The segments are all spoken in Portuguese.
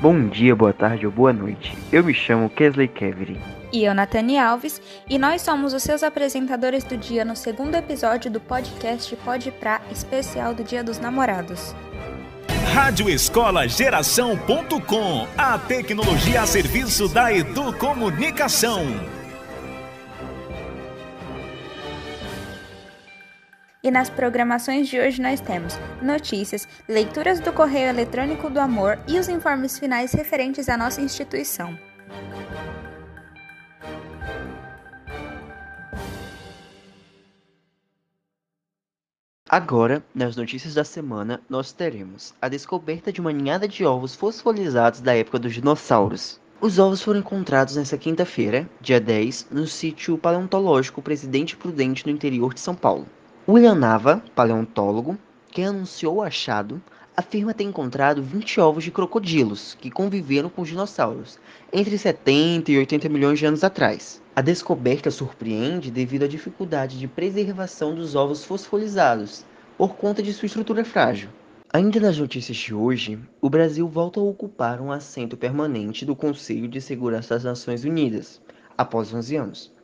Bom dia, boa tarde ou boa noite. Eu me chamo Kesley Kevery. E eu, Natane Alves, e nós somos os seus apresentadores do dia no segundo episódio do podcast Pode Pra, especial do Dia dos Namorados. Rádio Escola Geração.com, a tecnologia a serviço da educomunicação. E nas programações de hoje nós temos notícias, leituras do correio eletrônico do amor e os informes finais referentes à nossa instituição. Agora, nas notícias da semana, nós teremos a descoberta de uma ninhada de ovos fosforizados da época dos dinossauros. Os ovos foram encontrados nesta quinta-feira, dia 10, no sítio paleontológico Presidente Prudente no interior de São Paulo. William Nava, paleontólogo, que anunciou o achado, afirma ter encontrado 20 ovos de crocodilos que conviveram com os dinossauros entre 70 e 80 milhões de anos atrás. A descoberta surpreende devido à dificuldade de preservação dos ovos fosforizados por conta de sua estrutura frágil. Ainda nas notícias de hoje, o Brasil volta a ocupar um assento permanente do Conselho de Segurança das Nações Unidas, após 11 anos.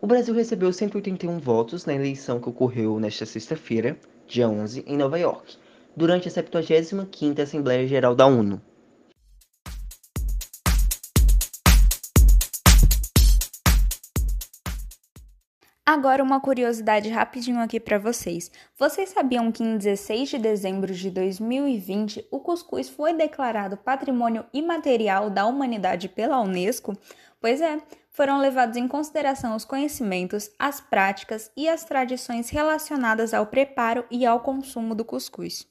O Brasil recebeu 181 votos na eleição que ocorreu nesta sexta-feira, dia 11, em Nova York, durante a 75ª Assembleia Geral da ONU. Agora uma curiosidade rapidinho aqui para vocês. Vocês sabiam que em 16 de dezembro de 2020 o cuscuz foi declarado Patrimônio Imaterial da Humanidade pela Unesco? Pois é, foram levados em consideração os conhecimentos, as práticas e as tradições relacionadas ao preparo e ao consumo do cuscuz.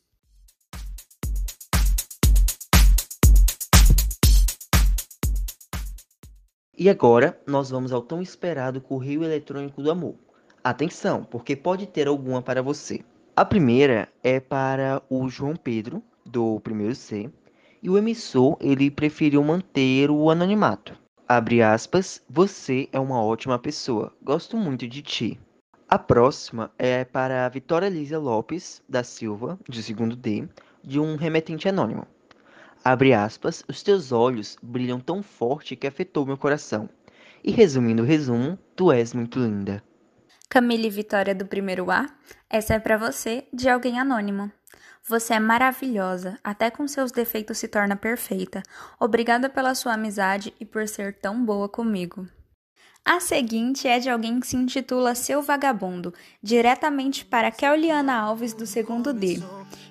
E agora nós vamos ao tão esperado correio eletrônico do amor. Atenção, porque pode ter alguma para você. A primeira é para o João Pedro, do primeiro C, e o emissor ele preferiu manter o anonimato. Abre aspas, você é uma ótima pessoa. Gosto muito de ti. A próxima é para a Vitória Lísia Lopes da Silva, de segundo D, de um remetente anônimo. Abre aspas, os teus olhos brilham tão forte que afetou meu coração. E resumindo o resumo, tu és muito linda. Camille Vitória do primeiro A, essa é para você, de alguém anônimo. Você é maravilhosa, até com seus defeitos se torna perfeita. Obrigada pela sua amizade e por ser tão boa comigo. A seguinte é de alguém que se intitula Seu Vagabundo, diretamente para Keliana Alves do segundo D.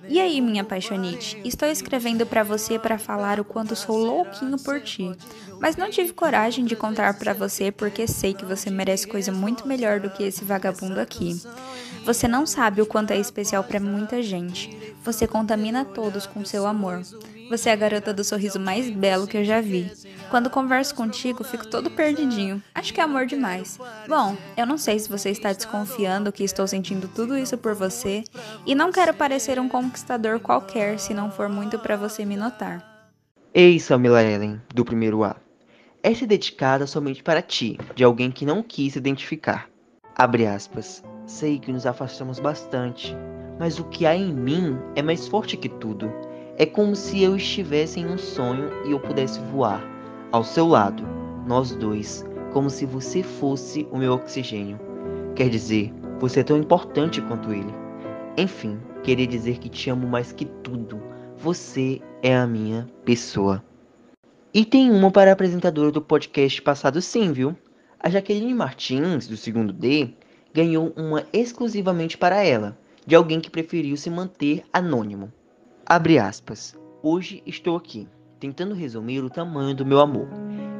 E aí, minha paixonite, estou escrevendo para você para falar o quanto sou louquinho por ti, mas não tive coragem de contar para você porque sei que você merece coisa muito melhor do que esse vagabundo aqui. Você não sabe o quanto é especial para muita gente. Você contamina todos com seu amor. Você é a garota do sorriso mais belo que eu já vi. Quando converso contigo, fico todo perdidinho. Acho que é amor demais. Bom, eu não sei se você está desconfiando que estou sentindo tudo isso por você e não quero parecer um conquistador qualquer se não for muito para você me notar. Ei, Samila Ellen, do primeiro A. Essa é dedicada somente para ti, de alguém que não quis se identificar. Abre aspas. Sei que nos afastamos bastante, mas o que há em mim é mais forte que tudo. É como se eu estivesse em um sonho e eu pudesse voar ao seu lado, nós dois, como se você fosse o meu oxigênio. Quer dizer, você é tão importante quanto ele. Enfim, queria dizer que te amo mais que tudo. Você é a minha pessoa. E tem uma para a apresentadora do podcast passado sim, viu? A Jaqueline Martins, do segundo D, ganhou uma exclusivamente para ela, de alguém que preferiu se manter anônimo. Abre aspas. Hoje estou aqui, tentando resumir o tamanho do meu amor.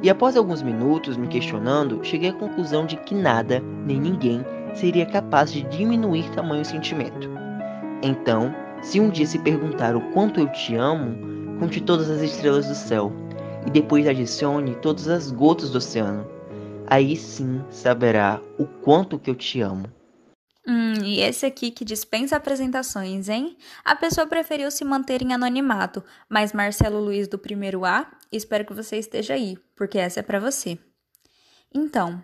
E após alguns minutos me questionando, cheguei à conclusão de que nada, nem ninguém, seria capaz de diminuir tamanho sentimento. Então, se um dia se perguntar o quanto eu te amo, conte todas as estrelas do céu, e depois adicione todas as gotas do oceano. Aí sim saberá o quanto que eu te amo. Hum, e esse aqui que dispensa apresentações, hein? A pessoa preferiu se manter em anonimato, mas Marcelo Luiz do primeiro A, espero que você esteja aí, porque essa é para você. Então,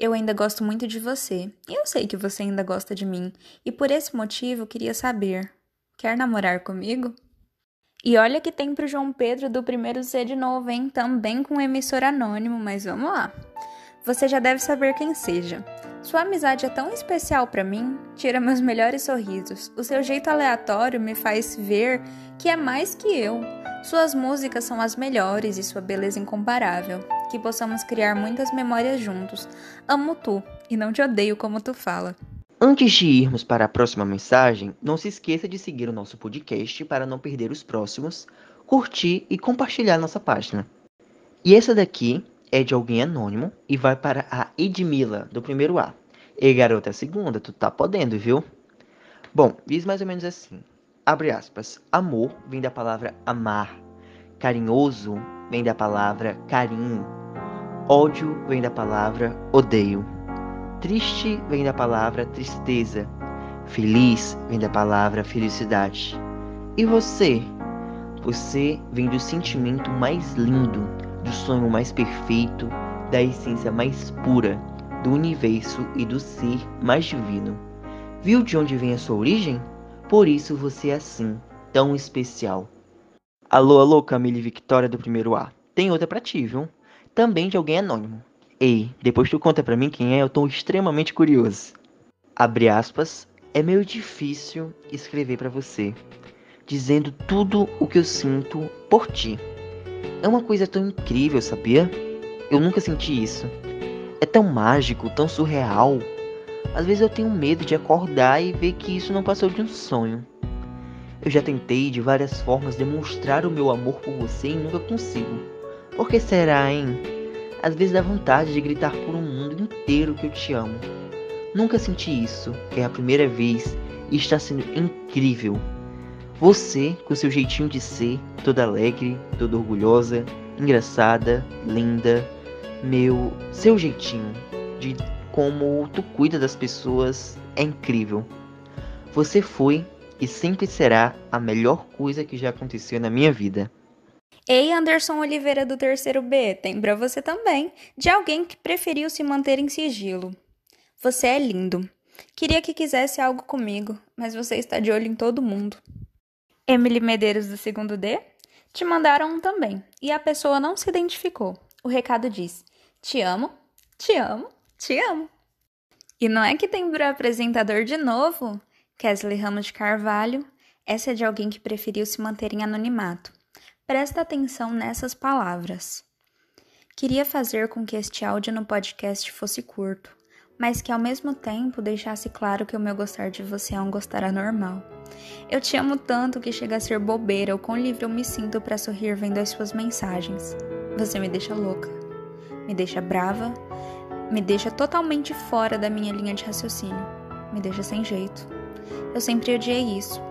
eu ainda gosto muito de você, e eu sei que você ainda gosta de mim, e por esse motivo queria saber: quer namorar comigo? E olha que tem pro João Pedro do primeiro C de novo, hein? Também com emissor anônimo, mas vamos lá. Você já deve saber quem seja. Sua amizade é tão especial para mim, tira meus melhores sorrisos. O seu jeito aleatório me faz ver que é mais que eu. Suas músicas são as melhores e sua beleza incomparável. Que possamos criar muitas memórias juntos. Amo tu e não te odeio como tu fala. Antes de irmos para a próxima mensagem, não se esqueça de seguir o nosso podcast para não perder os próximos, curtir e compartilhar nossa página. E essa daqui é de alguém anônimo e vai para a Edmila, do primeiro A. E garota segunda, tu tá podendo, viu? Bom, diz mais ou menos assim. Abre aspas. Amor vem da palavra amar. Carinhoso vem da palavra carinho. Ódio vem da palavra odeio. Triste vem da palavra tristeza. Feliz vem da palavra felicidade. E você? Você vem do sentimento mais lindo, do sonho mais perfeito, da essência mais pura, do universo e do ser mais divino. Viu de onde vem a sua origem? Por isso você é assim, tão especial. Alô, alô, Camille Victoria do primeiro A. Tem outra pra ti, viu? Também de alguém anônimo. Ei, depois tu conta pra mim quem é, eu tô extremamente curioso. Abre aspas, é meio difícil escrever para você, dizendo tudo o que eu sinto por ti. É uma coisa tão incrível, sabia? Eu nunca senti isso. É tão mágico, tão surreal. Às vezes eu tenho medo de acordar e ver que isso não passou de um sonho. Eu já tentei de várias formas demonstrar o meu amor por você e nunca consigo. Por que será, hein? Às vezes dá vontade de gritar por um mundo inteiro que eu te amo. Nunca senti isso, é a primeira vez e está sendo incrível. Você, com seu jeitinho de ser, toda alegre, toda orgulhosa, engraçada, linda, meu, seu jeitinho de como tu cuida das pessoas é incrível. Você foi e sempre será a melhor coisa que já aconteceu na minha vida. Ei, Anderson Oliveira do terceiro B, tem pra você também, de alguém que preferiu se manter em sigilo. Você é lindo. Queria que quisesse algo comigo, mas você está de olho em todo mundo. Emily Medeiros do segundo D? Te mandaram um também, e a pessoa não se identificou. O recado diz: Te amo, te amo, te amo. E não é que tem pro apresentador de novo? Kesley Ramos de Carvalho. Essa é de alguém que preferiu se manter em anonimato. Presta atenção nessas palavras. Queria fazer com que este áudio no podcast fosse curto, mas que ao mesmo tempo deixasse claro que o meu gostar de você é um gostar anormal. Eu te amo tanto que chega a ser bobeira o quão livre eu me sinto para sorrir vendo as suas mensagens. Você me deixa louca, me deixa brava, me deixa totalmente fora da minha linha de raciocínio, me deixa sem jeito. Eu sempre odiei isso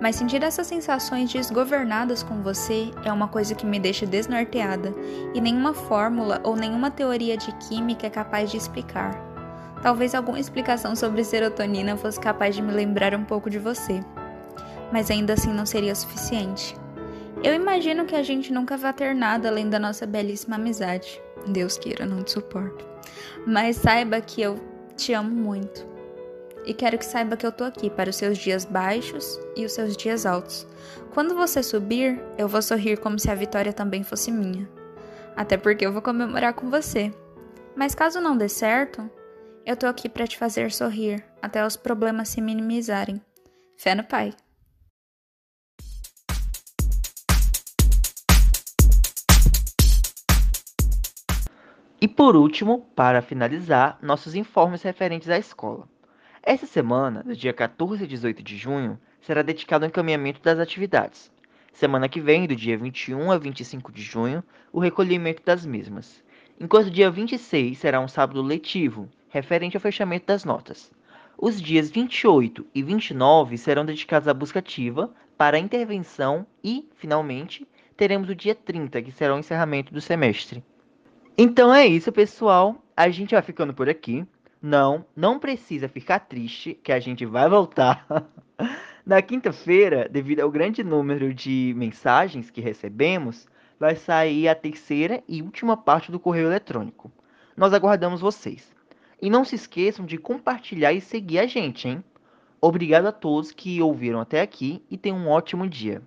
mas sentir essas sensações desgovernadas com você é uma coisa que me deixa desnorteada e nenhuma fórmula ou nenhuma teoria de química é capaz de explicar. Talvez alguma explicação sobre serotonina fosse capaz de me lembrar um pouco de você, mas ainda assim não seria suficiente. Eu imagino que a gente nunca vai ter nada além da nossa belíssima amizade. Deus queira, não te suporto. Mas saiba que eu te amo muito e quero que saiba que eu tô aqui para os seus dias baixos e os seus dias altos. Quando você subir, eu vou sorrir como se a vitória também fosse minha. Até porque eu vou comemorar com você. Mas caso não dê certo, eu tô aqui para te fazer sorrir até os problemas se minimizarem. Fé no Pai. E por último, para finalizar, nossos informes referentes à escola. Essa semana, do dia 14 a 18 de junho, será dedicado ao encaminhamento das atividades. Semana que vem, do dia 21 a 25 de junho, o recolhimento das mesmas. Enquanto dia 26 será um sábado letivo, referente ao fechamento das notas. Os dias 28 e 29 serão dedicados à busca ativa para a intervenção e, finalmente, teremos o dia 30, que será o encerramento do semestre. Então é isso, pessoal. A gente vai ficando por aqui. Não, não precisa ficar triste, que a gente vai voltar. Na quinta-feira, devido ao grande número de mensagens que recebemos, vai sair a terceira e última parte do correio eletrônico. Nós aguardamos vocês. E não se esqueçam de compartilhar e seguir a gente, hein? Obrigado a todos que ouviram até aqui e tenham um ótimo dia.